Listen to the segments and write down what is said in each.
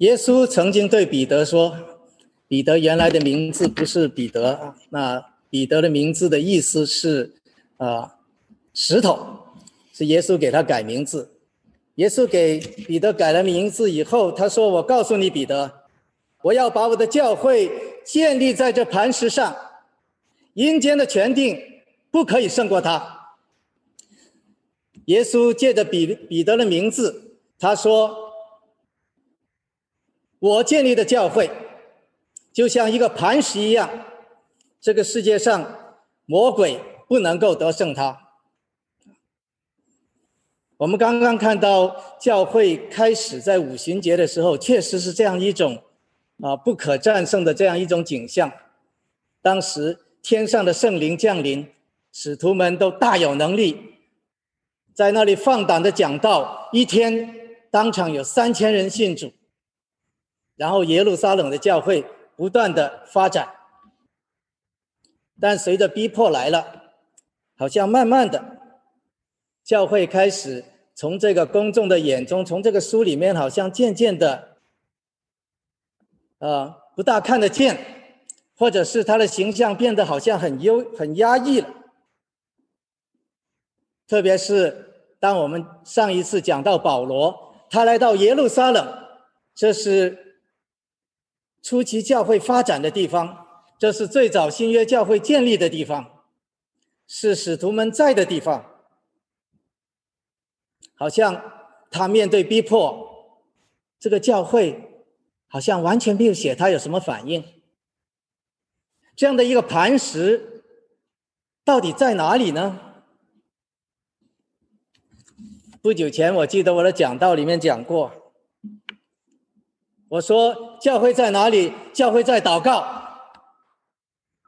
耶稣曾经对彼得说：“彼得原来的名字不是彼得，那彼得的名字的意思是啊石头，是耶稣给他改名字。耶稣给彼得改了名字以后，他说：‘我告诉你，彼得，我要把我的教会建立在这磐石上，阴间的权定不可以胜过他。’耶稣借着彼彼得的名字，他说。”我建立的教会，就像一个磐石一样，这个世界上魔鬼不能够得胜它。我们刚刚看到教会开始在五旬节的时候，确实是这样一种啊不可战胜的这样一种景象。当时天上的圣灵降临，使徒们都大有能力，在那里放胆的讲道，一天当场有三千人信主。然后耶路撒冷的教会不断的发展，但随着逼迫来了，好像慢慢的，教会开始从这个公众的眼中，从这个书里面，好像渐渐的，呃，不大看得见，或者是他的形象变得好像很优很压抑了。特别是当我们上一次讲到保罗，他来到耶路撒冷，这是。初期教会发展的地方，这是最早新约教会建立的地方，是使徒们在的地方。好像他面对逼迫，这个教会好像完全没有写他有什么反应。这样的一个磐石，到底在哪里呢？不久前我记得我的讲道里面讲过。我说教会在哪里？教会在祷告。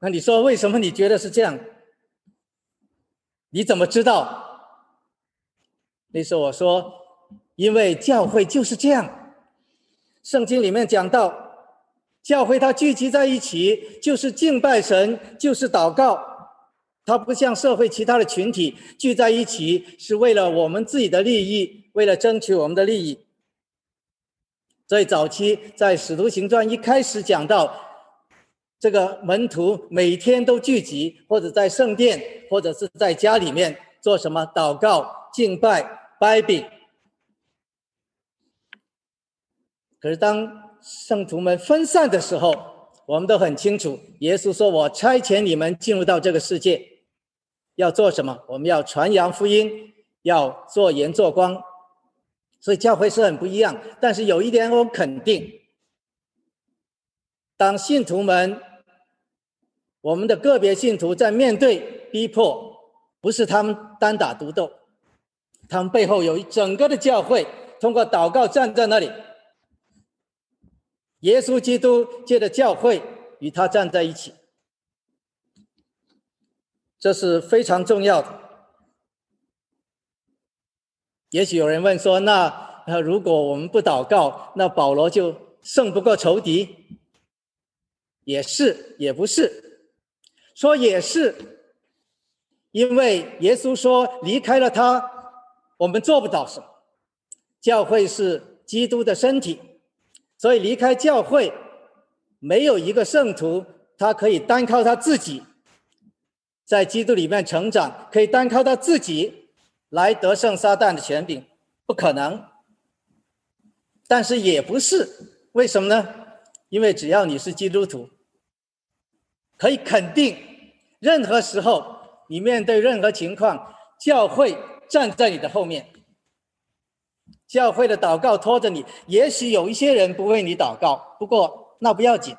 那你说为什么你觉得是这样？你怎么知道？那时候我说，因为教会就是这样。圣经里面讲到，教会它聚集在一起，就是敬拜神，就是祷告。它不像社会其他的群体聚在一起，是为了我们自己的利益，为了争取我们的利益。所以早期在《使徒行传》一开始讲到，这个门徒每天都聚集，或者在圣殿，或者是在家里面做什么祷告、敬拜、拜饼。可是当圣徒们分散的时候，我们都很清楚，耶稣说：“我差遣你们进入到这个世界，要做什么？我们要传扬福音，要做盐做光。”所以教会是很不一样，但是有一点我肯定：当信徒们，我们的个别信徒在面对逼迫，不是他们单打独斗，他们背后有一整个的教会，通过祷告站在那里，耶稣基督借着教会与他站在一起，这是非常重要的。也许有人问说：“那那如果我们不祷告，那保罗就胜不过仇敌？”也是，也不是。说也是，因为耶稣说：“离开了他，我们做不到什么。”教会是基督的身体，所以离开教会，没有一个圣徒他可以单靠他自己在基督里面成长，可以单靠他自己。来得胜撒旦的权柄，不可能。但是也不是，为什么呢？因为只要你是基督徒，可以肯定，任何时候你面对任何情况，教会站在你的后面。教会的祷告拖着你，也许有一些人不为你祷告，不过那不要紧，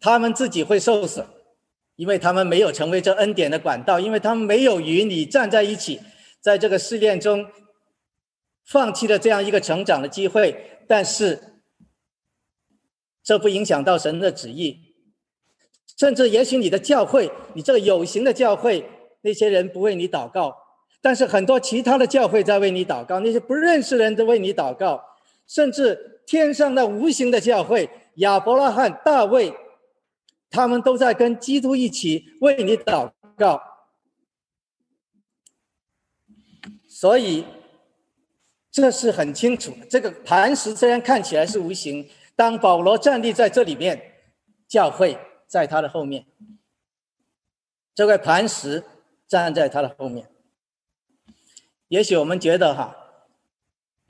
他们自己会受损。因为他们没有成为这恩典的管道，因为他们没有与你站在一起，在这个试炼中放弃了这样一个成长的机会。但是，这不影响到神的旨意。甚至也许你的教会，你这个有形的教会，那些人不为你祷告，但是很多其他的教会在为你祷告，那些不认识人都为你祷告，甚至天上的无形的教会，亚伯拉罕、大卫。他们都在跟基督一起为你祷告，所以这是很清楚的。这个磐石虽然看起来是无形，当保罗站立在这里面，教会在他的后面，这块磐石站在他的后面。也许我们觉得哈，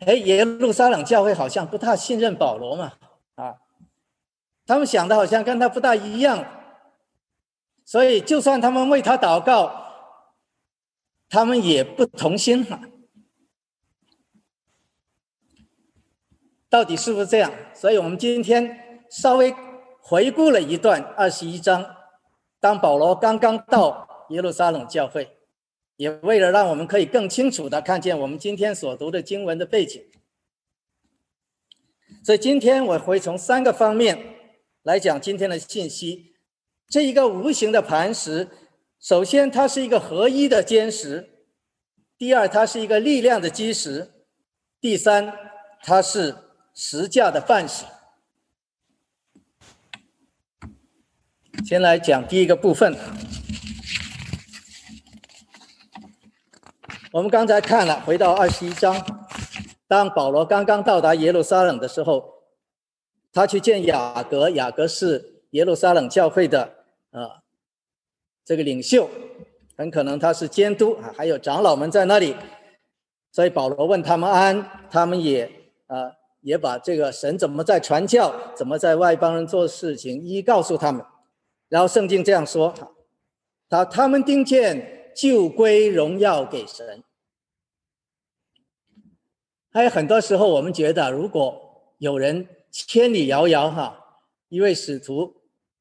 哎，耶路撒冷教会好像不太信任保罗嘛，他们想的好像跟他不大一样，所以就算他们为他祷告，他们也不同心哈。到底是不是这样？所以我们今天稍微回顾了一段二十一章，当保罗刚刚到耶路撒冷教会，也为了让我们可以更清楚的看见我们今天所读的经文的背景，所以今天我会从三个方面来讲今天的信息。这一个无形的磐石，首先它是一个合一的坚石；第二，它是一个力量的基石；第三，它是。实价的范式。先来讲第一个部分。我们刚才看了，回到二十一章，当保罗刚刚到达耶路撒冷的时候，他去见雅各，雅各是耶路撒冷教会的啊这个领袖，很可能他是监督啊，还有长老们在那里，所以保罗问他们安，他们也啊。也把这个神怎么在传教，怎么在外邦人做事情，一一告诉他们。然后圣经这样说：他他们听见就归荣耀给神。还有很多时候，我们觉得如果有人千里遥遥哈，一位使徒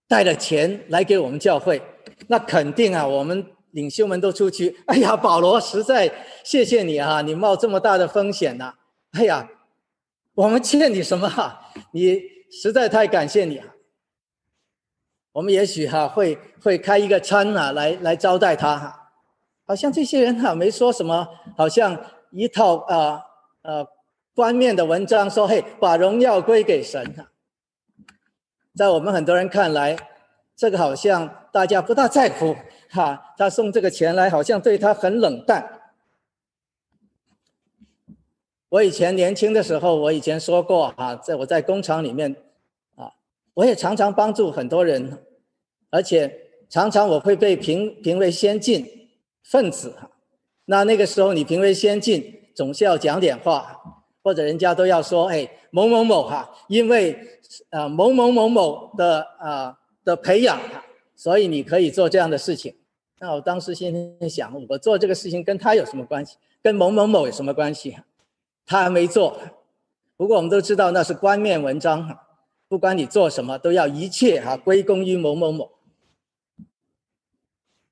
带了钱来给我们教会，那肯定啊，我们领袖们都出去。哎呀，保罗实在谢谢你啊，你冒这么大的风险呐。哎呀。我们欠你什么哈？你实在太感谢你啊！我们也许哈会会开一个餐啊，来来招待他哈。好像这些人哈没说什么，好像一套啊呃冠冕的文章说嘿，把荣耀归给神哈。在我们很多人看来，这个好像大家不大在乎哈。他送这个钱来，好像对他很冷淡。我以前年轻的时候，我以前说过啊，在我在工厂里面，啊，我也常常帮助很多人，而且常常我会被评评为先进分子哈。那那个时候你评为先进，总是要讲点话，或者人家都要说，哎，某某某哈，因为啊某某某某的啊的培养，所以你可以做这样的事情。那我当时心里想，我做这个事情跟他有什么关系？跟某某某有什么关系？他还没做，不过我们都知道那是冠冕文章哈。不管你做什么，都要一切哈归功于某某某。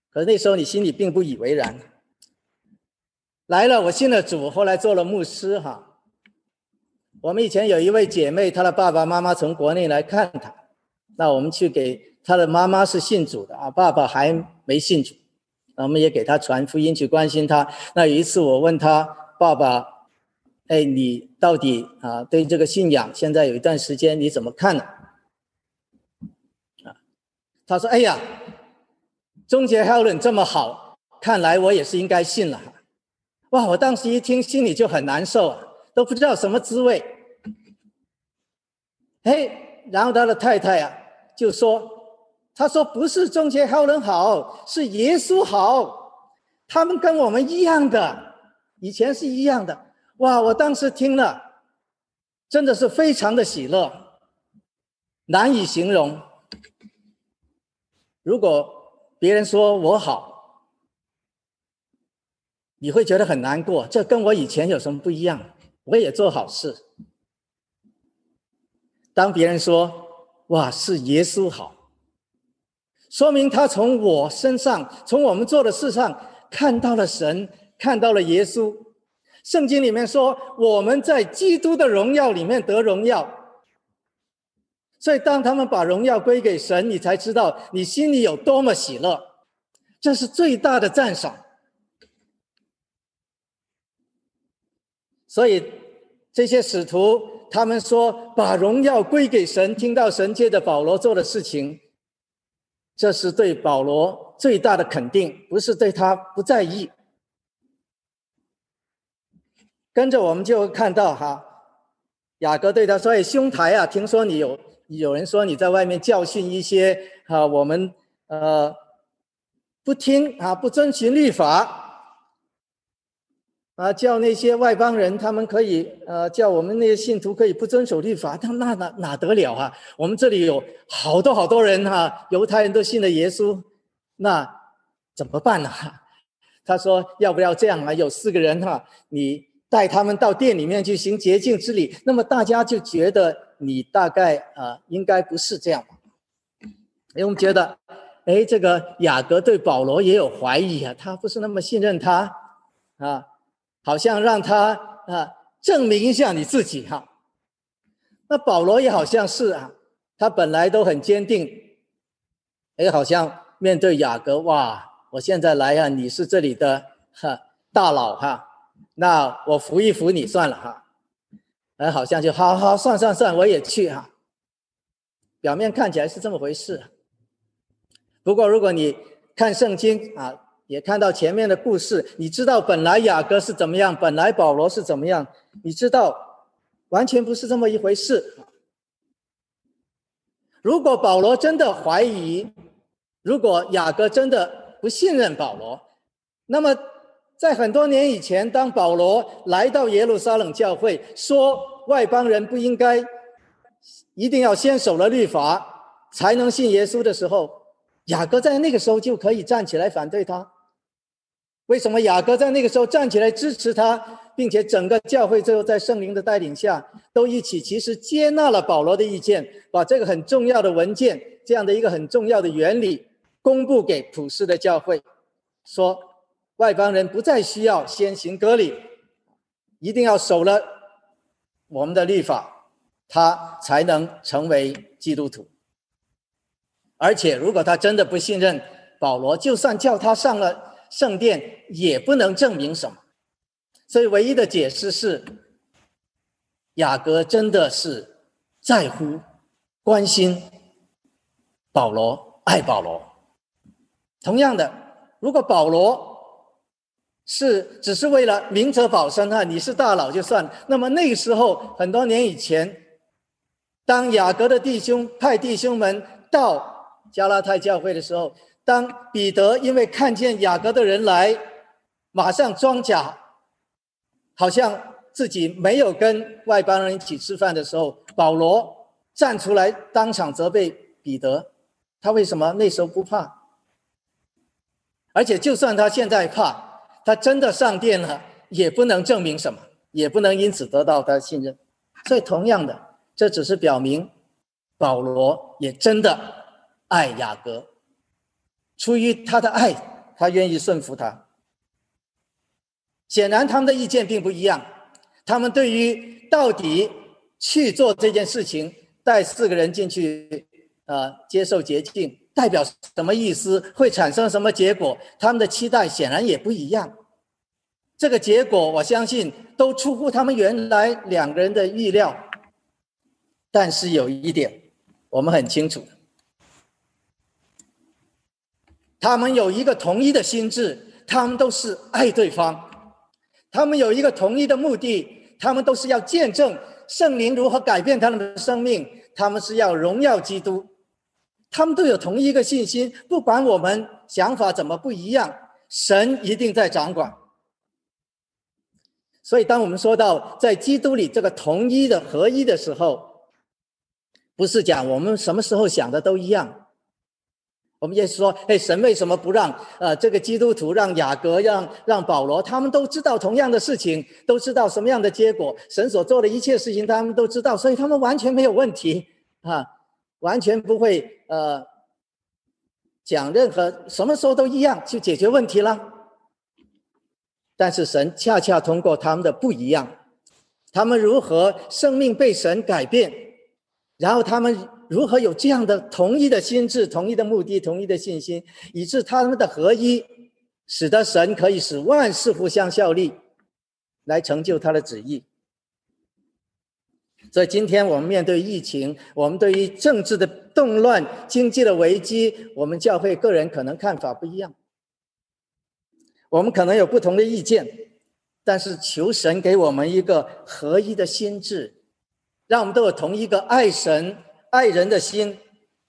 可那时候你心里并不以为然。来了，我信了主，后来做了牧师哈。我们以前有一位姐妹，她的爸爸妈妈从国内来看她，那我们去给她的妈妈是信主的啊，爸爸还没信主，我们也给她传福音去关心她。那有一次我问她爸爸。哎，你到底啊对这个信仰现在有一段时间你怎么看呢？啊，他说：“哎呀，终结 Helen 这么好，看来我也是应该信了。”哇，我当时一听心里就很难受啊，都不知道什么滋味。哎，然后他的太太啊就说：“他说不是中间好人好，是耶稣好，他们跟我们一样的，以前是一样的。”哇！我当时听了，真的是非常的喜乐，难以形容。如果别人说我好，你会觉得很难过。这跟我以前有什么不一样？我也做好事。当别人说哇是耶稣好，说明他从我身上，从我们做的事上看到了神，看到了耶稣。圣经里面说，我们在基督的荣耀里面得荣耀。所以，当他们把荣耀归给神，你才知道你心里有多么喜乐。这是最大的赞赏。所以，这些使徒他们说把荣耀归给神，听到神借着保罗做的事情，这是对保罗最大的肯定，不是对他不在意。跟着我们就看到哈，雅各对他说：“哎，兄台啊，听说你有有人说你在外面教训一些啊，我们呃不听啊，不遵循律法啊，叫那些外邦人他们可以呃，叫我们那些信徒可以不遵守律法，那那哪哪得了啊？我们这里有好多好多人哈，犹太人都信了耶稣，那怎么办呢？” 他说：“要不要这样啊？有四个人哈，你。”带他们到店里面去行洁净之礼，那么大家就觉得你大概啊，应该不是这样吧？因为我们觉得，哎，这个雅各对保罗也有怀疑啊，他不是那么信任他啊，好像让他啊证明一下你自己哈。那保罗也好像是啊，他本来都很坚定，哎，好像面对雅各，哇，我现在来啊，你是这里的哈大佬哈。那我扶一扶你算了哈，哎，好像就好好算算算，我也去哈。表面看起来是这么回事，不过如果你看圣经啊，也看到前面的故事，你知道本来雅各是怎么样，本来保罗是怎么样，你知道完全不是这么一回事。如果保罗真的怀疑，如果雅各真的不信任保罗，那么。在很多年以前，当保罗来到耶路撒冷教会，说外邦人不应该一定要先守了律法才能信耶稣的时候，雅各在那个时候就可以站起来反对他。为什么雅各在那个时候站起来支持他，并且整个教会最后在圣灵的带领下都一起其实接纳了保罗的意见，把这个很重要的文件这样的一个很重要的原理公布给普世的教会，说。外邦人不再需要先行割礼，一定要守了我们的律法，他才能成为基督徒。而且，如果他真的不信任保罗，就算叫他上了圣殿，也不能证明什么。所以，唯一的解释是，雅各真的是在乎、关心保罗，爱保罗。同样的，如果保罗，是，只是为了明哲保身哈，你是大佬就算。那么那个时候，很多年以前，当雅各的弟兄派弟兄们到加拉太教会的时候，当彼得因为看见雅各的人来，马上装假，好像自己没有跟外邦人一起吃饭的时候，保罗站出来当场责备彼得，他为什么那时候不怕？而且就算他现在怕。他真的上殿了，也不能证明什么，也不能因此得到他信任。所以，同样的，这只是表明保罗也真的爱雅各，出于他的爱，他愿意顺服他。显然，他们的意见并不一样。他们对于到底去做这件事情，带四个人进去，啊，接受洁净。代表什么意思？会产生什么结果？他们的期待显然也不一样。这个结果，我相信都出乎他们原来两个人的预料。但是有一点，我们很清楚，他们有一个统一的心智，他们都是爱对方。他们有一个统一的目的，他们都是要见证圣灵如何改变他们的生命。他们是要荣耀基督。他们都有同一个信心，不管我们想法怎么不一样，神一定在掌管。所以，当我们说到在基督里这个同一的合一的时候，不是讲我们什么时候想的都一样。我们也是说，哎，神为什么不让呃这个基督徒让雅各让让保罗，他们都知道同样的事情，都知道什么样的结果，神所做的一切事情他们都知道，所以他们完全没有问题 啊。完全不会呃讲任何什么时候都一样去解决问题了，但是神恰恰通过他们的不一样，他们如何生命被神改变，然后他们如何有这样的同一的心智、同一的目的、同一的信心，以致他们的合一，使得神可以使万事互相效力，来成就他的旨意。所以今天我们面对疫情，我们对于政治的动乱、经济的危机，我们教会个人可能看法不一样，我们可能有不同的意见，但是求神给我们一个合一的心智，让我们都有同一个爱神爱人的心。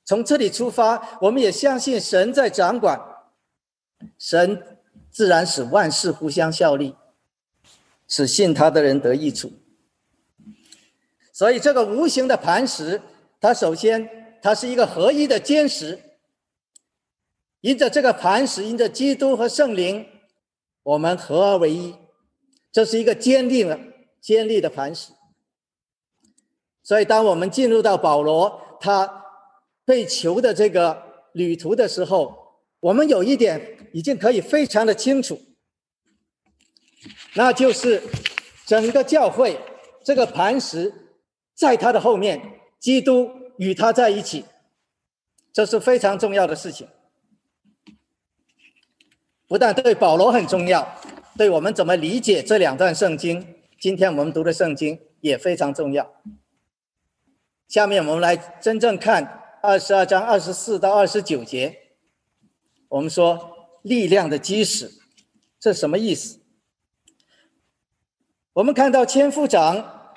从这里出发，我们也相信神在掌管，神自然使万事互相效力，使信他的人得益处。所以，这个无形的磐石，它首先它是一个合一的坚实。因着这个磐石，因着基督和圣灵，我们合而为一，这是一个坚定的、坚立的磐石。所以，当我们进入到保罗他被囚的这个旅途的时候，我们有一点已经可以非常的清楚，那就是整个教会这个磐石在他的后面，基督与他在一起，这是非常重要的事情。不但对保罗很重要，对我们怎么理解这两段圣经，今天我们读的圣经也非常重要。下面我们来真正看二十二章二十四到二十九节。我们说力量的基石，这什么意思？我们看到千夫长，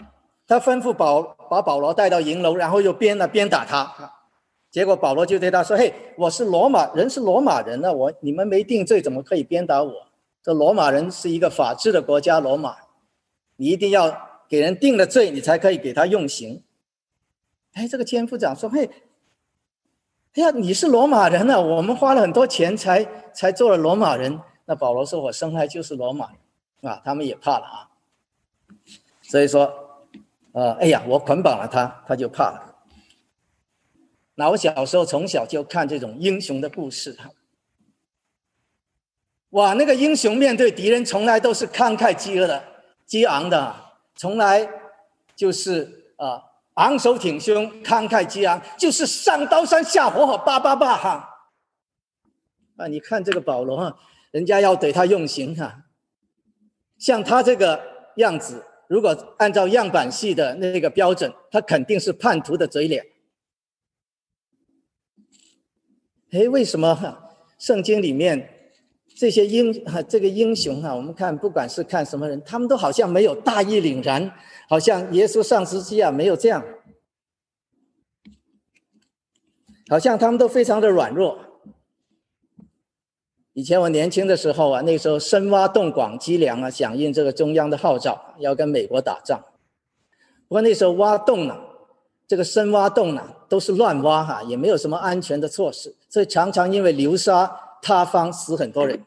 他吩咐保把保罗带到营楼，然后又鞭了鞭打他。结果保罗就对他说：“嘿，我是罗马人，是罗马人呢。我你们没定罪，怎么可以鞭打我？这罗马人是一个法治的国家，罗马，你一定要给人定了罪，你才可以给他用刑。”哎，这个千夫长说：“嘿，哎呀，你是罗马人呢，我们花了很多钱才才做了罗马人。”那保罗说：“我生来就是罗马人啊。”他们也怕了啊。所以说，呃，哎呀，我捆绑了他，他就怕了。那我小时候从小就看这种英雄的故事，哇，那个英雄面对敌人从来都是慷慨激昂的，激昂的，从来就是啊昂首挺胸，慷慨激昂，就是上刀山下火海，叭叭叭哈。啊，你看这个保罗哈，人家要对他用刑哈，像他这个样子，如果按照样板戏的那个标准，他肯定是叛徒的嘴脸。哎，为什么圣经里面这些英啊 这个英雄哈，我们看不管是看什么人，他们都好像没有大义凛然，好像耶稣上十字架没有这样，好像他们都非常的软弱。以前我年轻的时候啊，那时候深挖洞广积粮啊，响应这个中央的号召，要跟美国打仗。不过那时候挖洞呢。这个深挖洞呢，都是乱挖哈，也没有什么安全的措施，所以常常因为流沙塌方死很多人。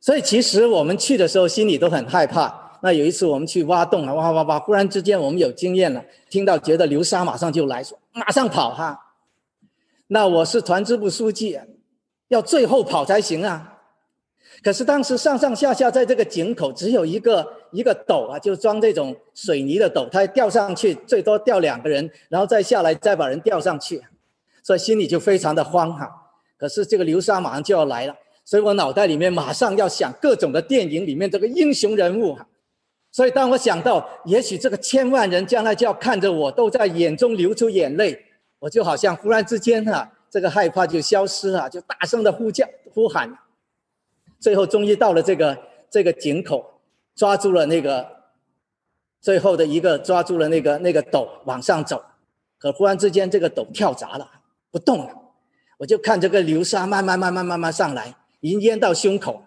所以其实我们去的时候心里都很害怕。那有一次我们去挖洞啊，挖挖挖，忽然之间我们有经验了，听到觉得流沙马上就来，说马上跑哈。那我是团支部书记，要最后跑才行啊。可是当时上上下下在这个井口只有一个一个斗啊，就装这种水泥的斗，它吊上去最多吊两个人，然后再下来再把人吊上去，所以心里就非常的慌哈。可是这个流沙马上就要来了，所以我脑袋里面马上要想各种的电影里面这个英雄人物。所以当我想到也许这个千万人将来就要看着我，都在眼中流出眼泪，我就好像忽然之间哈，这个害怕就消失了，就大声的呼叫呼喊。最后终于到了这个这个井口，抓住了那个最后的一个，抓住了那个那个斗往上走，可忽然之间这个斗跳闸了，不动了。我就看这个流沙慢慢慢慢慢慢上来，已经淹到胸口。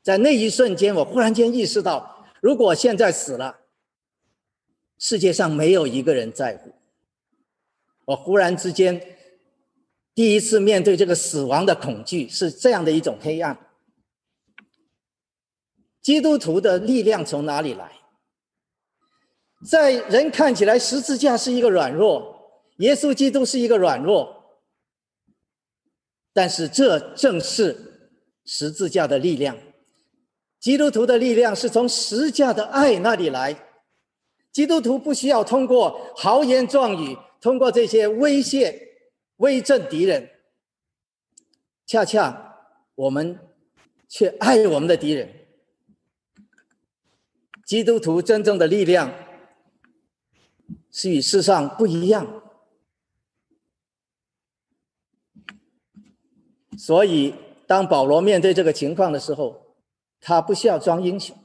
在那一瞬间，我忽然间意识到，如果现在死了，世界上没有一个人在乎。我忽然之间第一次面对这个死亡的恐惧，是这样的一种黑暗。基督徒的力量从哪里来？在人看起来，十字架是一个软弱，耶稣基督是一个软弱，但是这正是十字架的力量。基督徒的力量是从十字架的爱那里来。基督徒不需要通过豪言壮语，通过这些威胁威震敌人，恰恰我们却爱我们的敌人。基督徒真正的力量是与世上不一样，所以当保罗面对这个情况的时候，他不需要装英雄，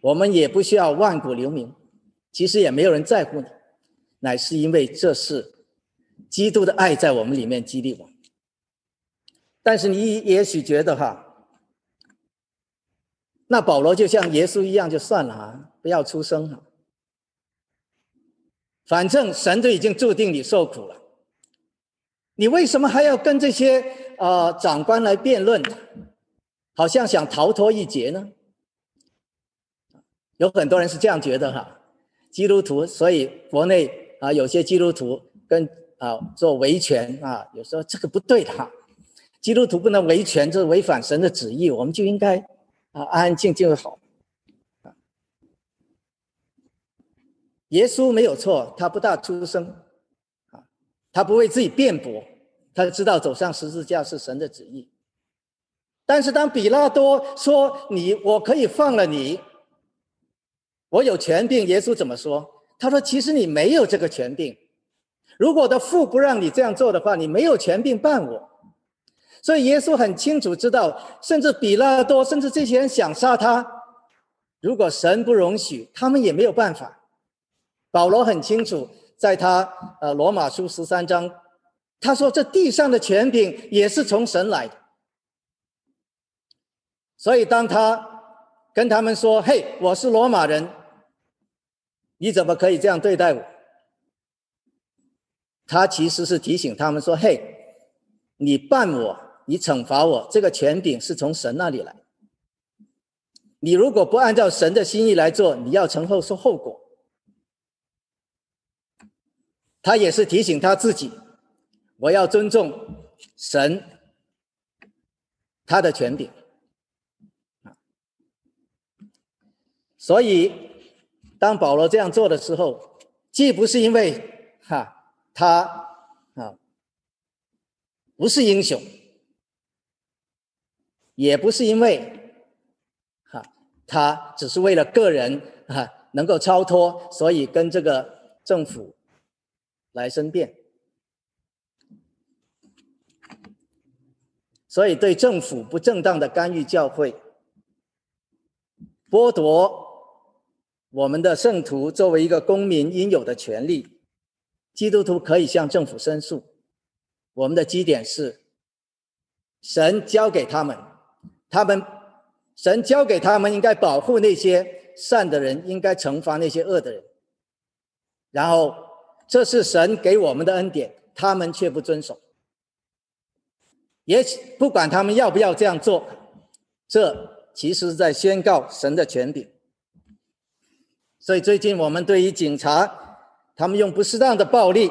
我们也不需要万古留名，其实也没有人在乎你，乃是因为这是基督的爱在我们里面激励我。但是你也许觉得哈，那保罗就像耶稣一样就算了啊，不要出声了。反正神都已经注定你受苦了，你为什么还要跟这些呃长官来辩论？好像想逃脱一劫呢？有很多人是这样觉得哈，基督徒，所以国内啊有些基督徒跟啊做维权啊，有时候这个不对的哈。基督徒不能维权，这是违反神的旨意，我们就应该啊安安静静的好。耶稣没有错，他不大出声，啊，他不为自己辩驳，他知道走上十字架是神的旨意。但是当比拉多说你我可以放了你，我有权柄，耶稣怎么说？他说其实你没有这个权柄，如果我的父不让你这样做的话，你没有权柄办我。所以耶稣很清楚知道，甚至比拉多，甚至这些人想杀他，如果神不容许，他们也没有办法。保罗很清楚，在他呃罗马书十三章，他说这地上的权柄也是从神来的。所以当他跟他们说：“嘿，我是罗马人，你怎么可以这样对待我？”他其实是提醒他们说：“嘿，你办我。”你惩罚我，这个权柄是从神那里来。你如果不按照神的心意来做，你要承受受后果。他也是提醒他自己，我要尊重神他的权柄。所以，当保罗这样做的时候，既不是因为哈他啊不是英雄。也不是因为，哈，他只是为了个人啊能够超脱，所以跟这个政府来申辩，所以对政府不正当的干预教会，剥夺我们的圣徒作为一个公民应有的权利，基督徒可以向政府申诉。我们的基点是，神交给他们。他们，神交给他们应该保护那些善的人，应该惩罚那些恶的人。然后，这是神给我们的恩典，他们却不遵守。也不管他们要不要这样做，这其实是在宣告神的权柄。所以最近我们对于警察，他们用不适当的暴力，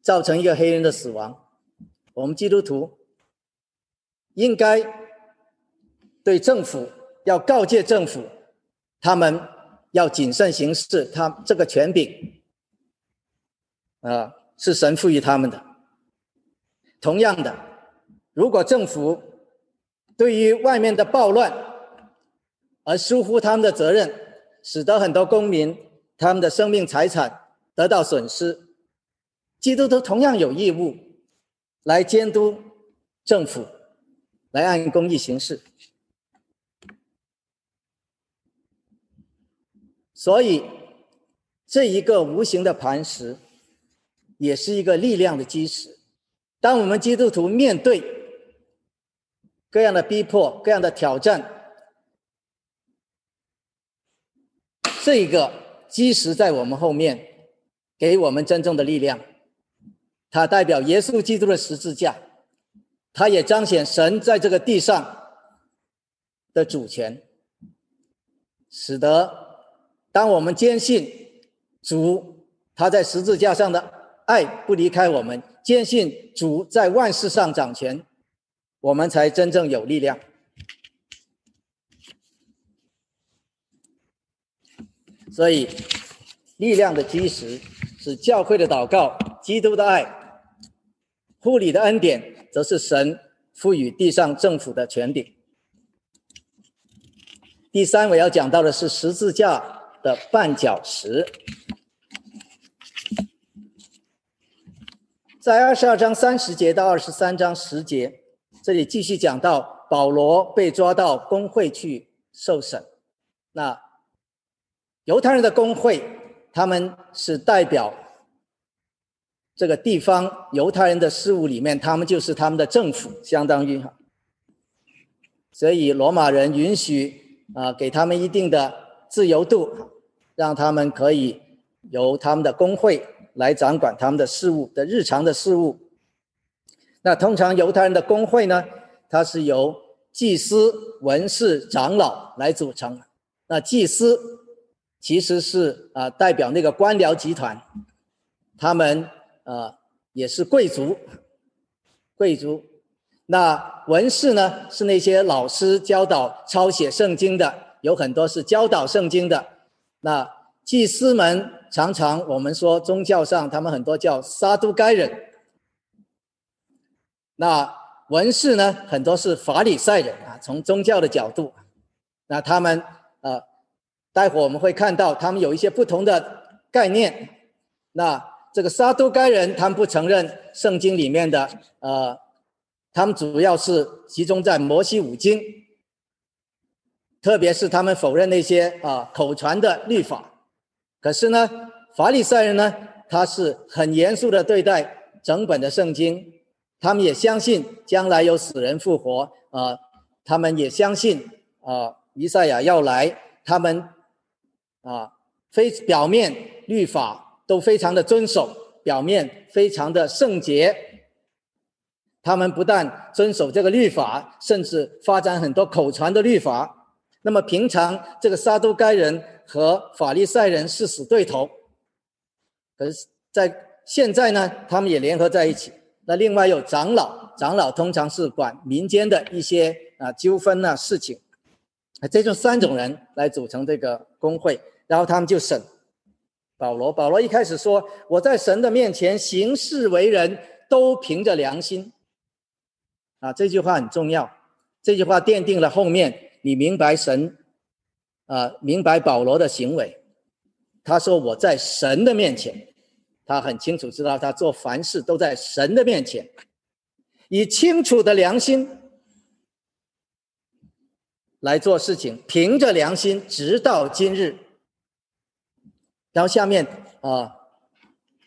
造成一个黑人的死亡，我们基督徒应该。对政府要告诫政府，他们要谨慎行事。他这个权柄，啊，是神赋予他们的。同样的，如果政府对于外面的暴乱而疏忽他们的责任，使得很多公民他们的生命财产得到损失，基督徒同样有义务来监督政府，来按公义行事。所以，这一个无形的磐石，也是一个力量的基石。当我们基督徒面对各样的逼迫、各样的挑战，这个基石在我们后面，给我们真正的力量。它代表耶稣基督的十字架，它也彰显神在这个地上的主权，使得。当我们坚信主他在十字架上的爱不离开我们，坚信主在万事上掌权，我们才真正有力量。所以，力量的基石是教会的祷告、基督的爱、护理的恩典，则是神赋予地上政府的权柄。第三，我要讲到的是十字架。的绊脚石，在二十二章三十节到二十三章十节，这里继续讲到保罗被抓到工会去受审，那犹太人的工会，他们是代表这个地方犹太人的事务里面，他们就是他们的政府，相当于哈。所以罗马人允许啊，给他们一定的自由度，让他们可以由他们的工会来掌管他们的事务的日常的事务。那通常犹太人的工会呢，它是由祭司、文士、长老来组成。那祭司其实是啊代表那个官僚集团，他们啊也是贵族，贵族。那文士呢，是那些老师教导抄写圣经的，有很多是教导圣经的。那祭司们常常我们说宗教上，他们很多叫撒都该人。那文士呢，很多是法利赛人啊。从宗教的角度，那他们呃，待会我们会看到他们有一些不同的概念。那这个撒都该人，他们不承认圣经里面的呃。他们主要是集中在摩西五经，特别是他们否认那些啊口传的律法。可是呢，法利赛人呢，他是很严肃的对待整本的圣经，他们也相信将来有死人复活啊，他们也相信啊弥赛亚要来，他们啊非表面律法都非常的遵守，表面非常的圣洁。他们不但遵守这个律法，甚至发展很多口传的律法。那么平常这个撒都该人和法利赛人是死对头，可是在现在呢，他们也联合在一起。那另外有长老，长老通常是管民间的一些啊纠纷啊事情，这就三种人来组成这个工会，然后他们就审保罗。保罗一开始说：“我在神的面前行事为人，都凭着良心。”啊，这句话很重要。这句话奠定了后面你明白神，啊，明白保罗的行为。他说我在神的面前，他很清楚知道他做凡事都在神的面前，以清楚的良心来做事情，凭着良心直到今日。然后下面啊，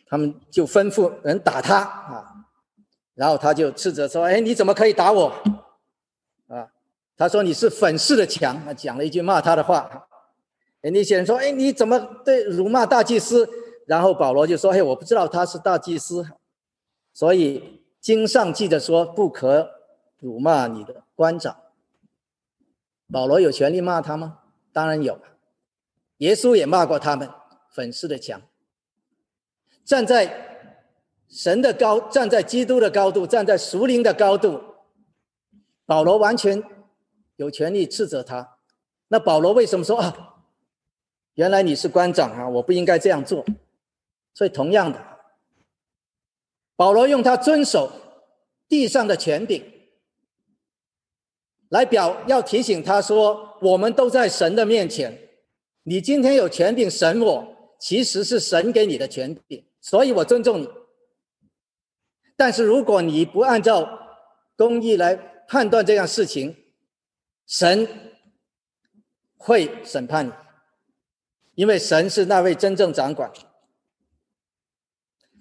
他们就吩咐人打他啊。然后他就斥责说：“哎，你怎么可以打我？啊？”他说：“你是粉饰的墙。”他讲了一句骂他的话。哎，那些人说：“哎，你怎么对辱骂大祭司？”然后保罗就说：“嘿，我不知道他是大祭司，所以经上记着说不可辱骂你的官长。”保罗有权利骂他吗？当然有。耶稣也骂过他们，粉饰的墙。站在。神的高站在基督的高度，站在属灵的高度，保罗完全有权利斥责他。那保罗为什么说啊？原来你是官长啊，我不应该这样做。所以同样的，保罗用他遵守地上的权柄来表，要提醒他说：我们都在神的面前。你今天有权柄审我，其实是神给你的权柄，所以我尊重你。但是如果你不按照公义来判断这样事情，神会审判你，因为神是那位真正掌管。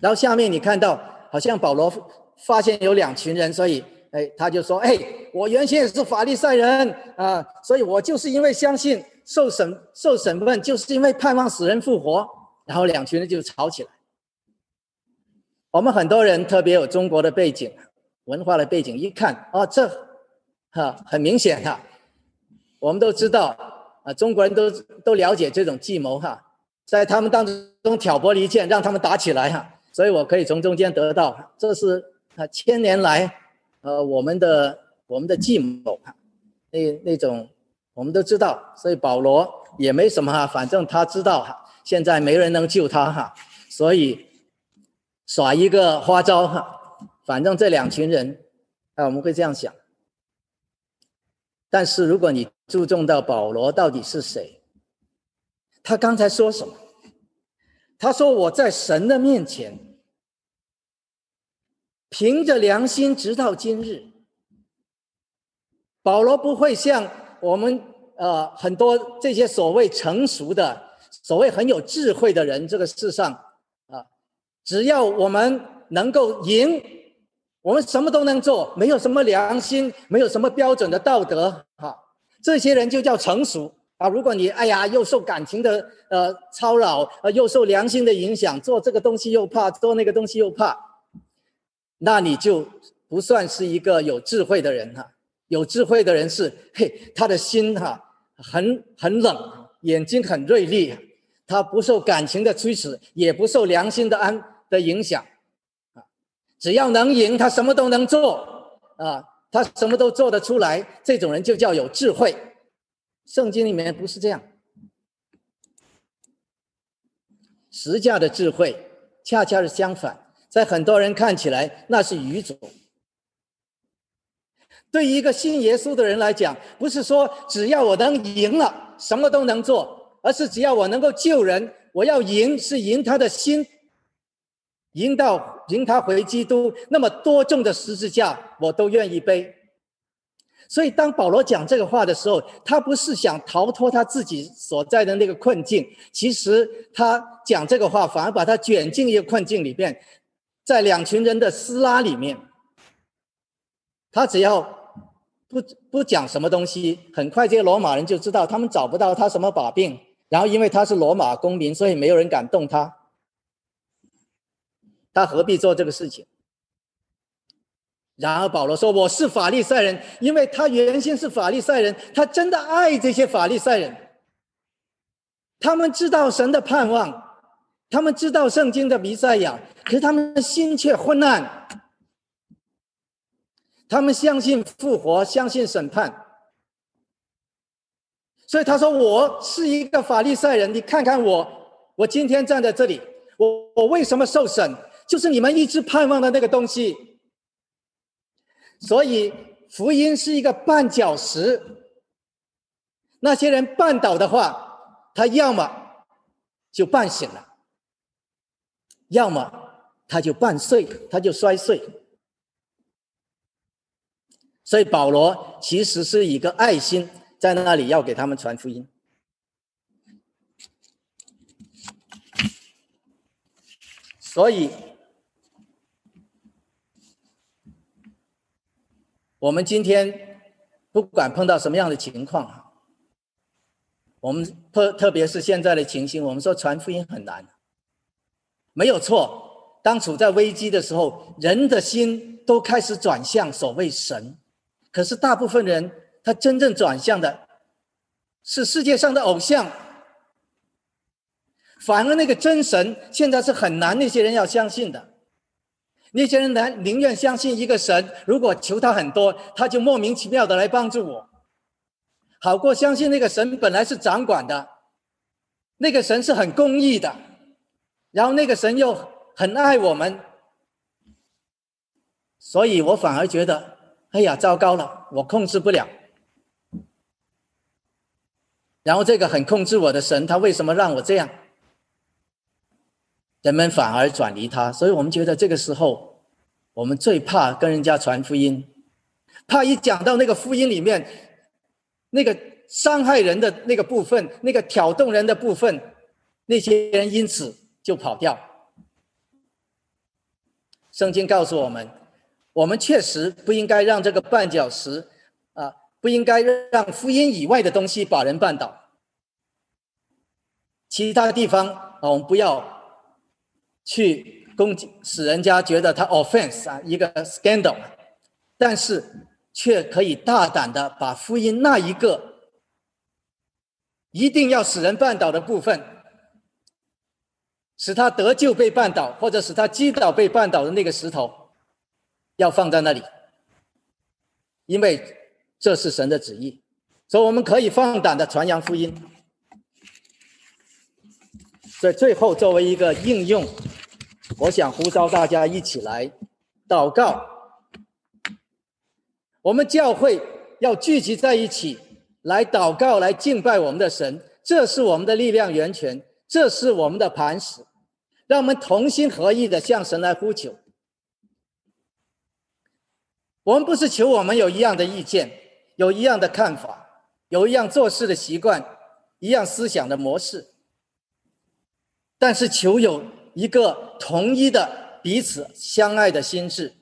然后下面你看到，好像保罗发现有两群人，所以哎，他就说：“哎，我原先也是法利赛人啊，所以我就是因为相信受审受审问，就是因为盼望死人复活。”然后两群人就吵起来。我们很多人特别有中国的背景、文化的背景，一看啊，这哈很明显哈，我们都知道啊，中国人都都了解这种计谋哈，在他们当中挑拨离间，让他们打起来哈，所以我可以从中间得到，这是啊千年来呃我们的我们的计谋哈，那那种我们都知道，所以保罗也没什么哈，反正他知道哈，现在没人能救他哈，所以。耍一个花招哈，反正这两群人，啊，我们会这样想。但是如果你注重到保罗到底是谁，他刚才说什么？他说我在神的面前，凭着良心直到今日。保罗不会像我们呃很多这些所谓成熟的、所谓很有智慧的人，这个世上啊，只要我们能够赢，我们什么都能做，没有什么良心，没有什么标准的道德，哈，这些人就叫成熟啊。如果你哎呀又受感情的呃操扰，呃又受良心的影响，做这个东西又怕，做那个东西又怕，那你就不算是一个有智慧的人哈。有智慧的人是，嘿，他的心哈很很冷，眼睛很锐利，他不受感情的驱使，也不受良心的安的影响，啊，只要能赢，他什么都能做，啊，他什么都做得出来，这种人就叫有智慧。圣经里面不是这样，实价的智慧恰恰是相反，在很多人看起来那是愚拙。对于一个信耶稣的人来讲，不是说只要我能赢了，什么都能做，而是只要我能够救人，我要赢是赢他的心，赢到赢他回基督，那么多重的十字架我都愿意背。所以当保罗讲这个话的时候，他不是想逃脱他自己所在的那个困境，其实他讲这个话反而把他卷进一个困境里边，在两群人的撕拉里面，他只要。不不讲什么东西，很快这些罗马人就知道，他们找不到他什么把柄。然后因为他是罗马公民，所以没有人敢动他。他何必做这个事情？然而保罗说：“我是法利赛人，因为他原先是法利赛人，他真的爱这些法利赛人。他们知道神的盼望，他们知道圣经的弥赛亚，可是他们的心却昏暗。”他们相信复活，相信审判，所以他说：“我是一个法利赛人，你看看我，我今天站在这里，我我为什么受审？就是你们一直盼望的那个东西。所以福音是一个绊脚石，那些人绊倒的话，他要么就绊醒了，要么他就绊碎，他就摔碎。”所以保罗其实是一个爱心在那里要给他们传福音。所以，我们今天不管碰到什么样的情况，我们特特别是现在的情形，我们说传福音很难，没有错。当处在危机的时候，人的心都开始转向所谓神。可是大部分人，他真正转向的，是世界上的偶像。反而那个真神，现在是很难那些人要相信的。那些人难宁愿相信一个神，如果求他很多，他就莫名其妙的来帮助我，好过相信那个神本来是掌管的，那个神是很公义的，然后那个神又很爱我们，所以我反而觉得。哎呀，糟糕了，我控制不了。然后这个很控制我的神，他为什么让我这样？人们反而转离他，所以我们觉得这个时候，我们最怕跟人家传福音，怕一讲到那个福音里面，那个伤害人的那个部分，那个挑动人的部分，那些人因此就跑掉。圣经告诉我们。我们确实不应该让这个绊脚石，啊，不应该让福音以外的东西把人绊倒。其他地方啊，我们不要去攻击，使人家觉得他 offense 啊，一个 scandal，但是却可以大胆的把福音那一个一定要使人绊倒的部分，使他得救被绊倒，或者使他击倒被绊倒的那个石头。要放在那里，因为这是神的旨意，所以我们可以放胆的传扬福音。所以最后作为一个应用，我想呼召大家一起来祷告。我们教会要聚集在一起来祷告，来敬拜我们的神，这是我们的力量源泉，这是我们的磐石，让我们同心合意的向神来呼求。我们不是求我们有一样的意见，有一样的看法，有一样做事的习惯，一样思想的模式，但是求有一个统一的彼此相爱的心智，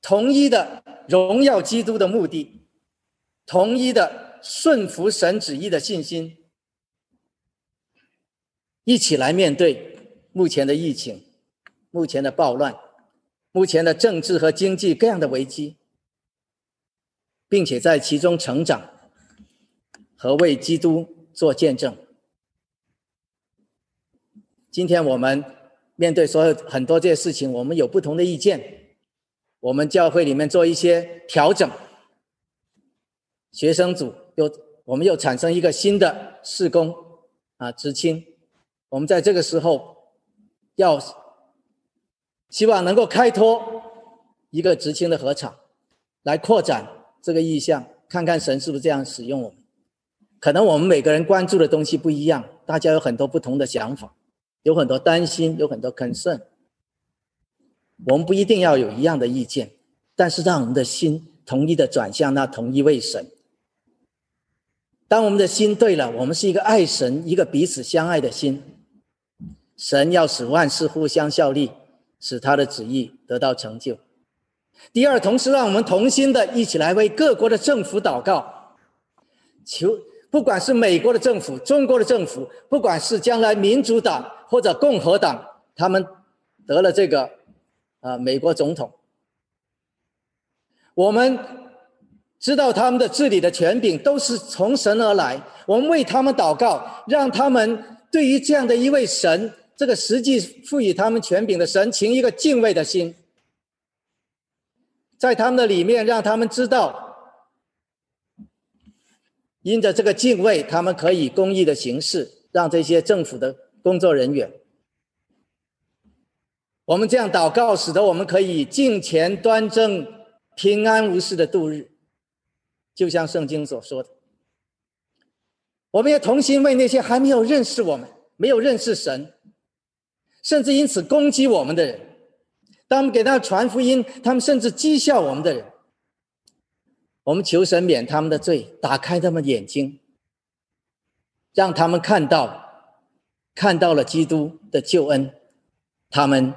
统一的荣耀基督的目的，统一的顺服神旨意的信心，一起来面对目前的疫情，目前的暴乱。目前的政治和经济各样的危机，并且在其中成长和为基督做见证。今天我们面对所有很多这些事情，我们有不同的意见。我们教会里面做一些调整，学生组又我们又产生一个新的事工啊，知青。我们在这个时候要。希望能够开拓一个执青的合场，来扩展这个意向，看看神是不是这样使用我们。可能我们每个人关注的东西不一样，大家有很多不同的想法，有很多担心，有很多 concern。我们不一定要有一样的意见，但是让我们的心统一的转向那同一位神。当我们的心对了，我们是一个爱神、一个彼此相爱的心。神要使万事互相效力。使他的旨意得到成就。第二，同时让我们同心的一起来为各国的政府祷告，求不管是美国的政府、中国的政府，不管是将来民主党或者共和党，他们得了这个啊美国总统，我们知道他们的治理的权柄都是从神而来，我们为他们祷告，让他们对于这样的一位神。这个实际赋予他们权柄的神，情一个敬畏的心，在他们的里面，让他们知道，因着这个敬畏，他们可以公益的形式，让这些政府的工作人员，我们这样祷告，使得我们可以敬虔端正、平安无事的度日，就像圣经所说的。我们也同心为那些还没有认识我们、没有认识神。甚至因此攻击我们的人，当我们给他传福音，他们甚至讥笑我们的人。我们求神免他们的罪，打开他们眼睛，让他们看到，看到了基督的救恩，他们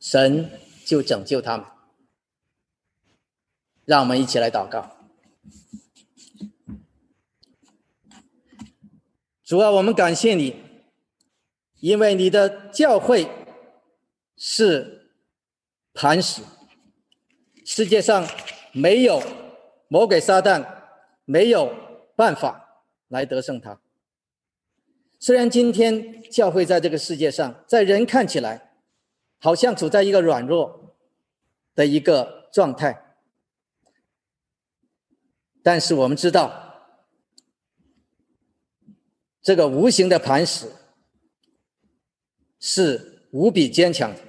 神就拯救他们。让我们一起来祷告。主啊，我们感谢你。因为你的教会是磐石，世界上没有魔鬼撒旦没有办法来得胜他。虽然今天教会在这个世界上，在人看起来好像处在一个软弱的一个状态，但是我们知道，这个无形的磐石。是无比坚强的。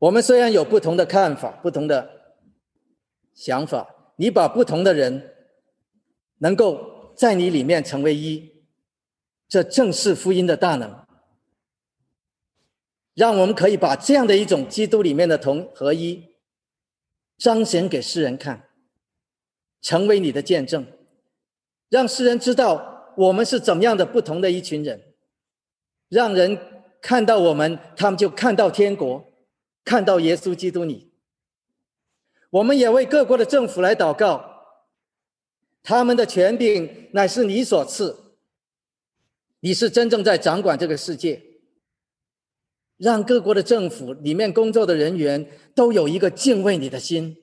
我们虽然有不同的看法、不同的想法，你把不同的人能够在你里面成为一，这正是福音的大能，让我们可以把这样的一种基督里面的同合一彰显给世人看，成为你的见证，让世人知道。我们是怎么样的不同的一群人，让人看到我们，他们就看到天国，看到耶稣基督你。我们也为各国的政府来祷告，他们的权柄乃是你所赐，你是真正在掌管这个世界，让各国的政府里面工作的人员都有一个敬畏你的心，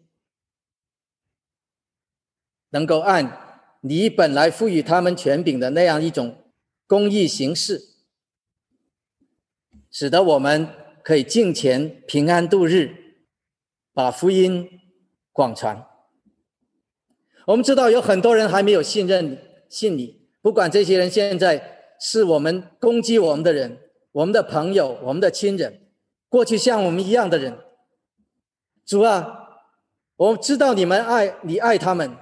能够按。你本来赋予他们权柄的那样一种公益形式，使得我们可以敬虔平安度日，把福音广传。我们知道有很多人还没有信任信你，不管这些人现在是我们攻击我们的人、我们的朋友、我们的亲人，过去像我们一样的人。主啊，我知道你们爱你爱他们。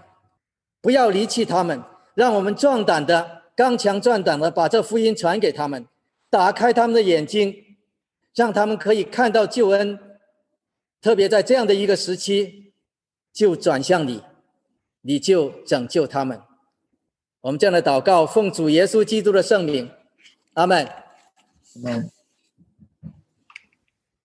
不要离弃他们，让我们壮胆的、刚强壮胆的把这福音传给他们，打开他们的眼睛，让他们可以看到救恩，特别在这样的一个时期，就转向你，你就拯救他们。我们这样的祷告，奉主耶稣基督的圣名，阿门。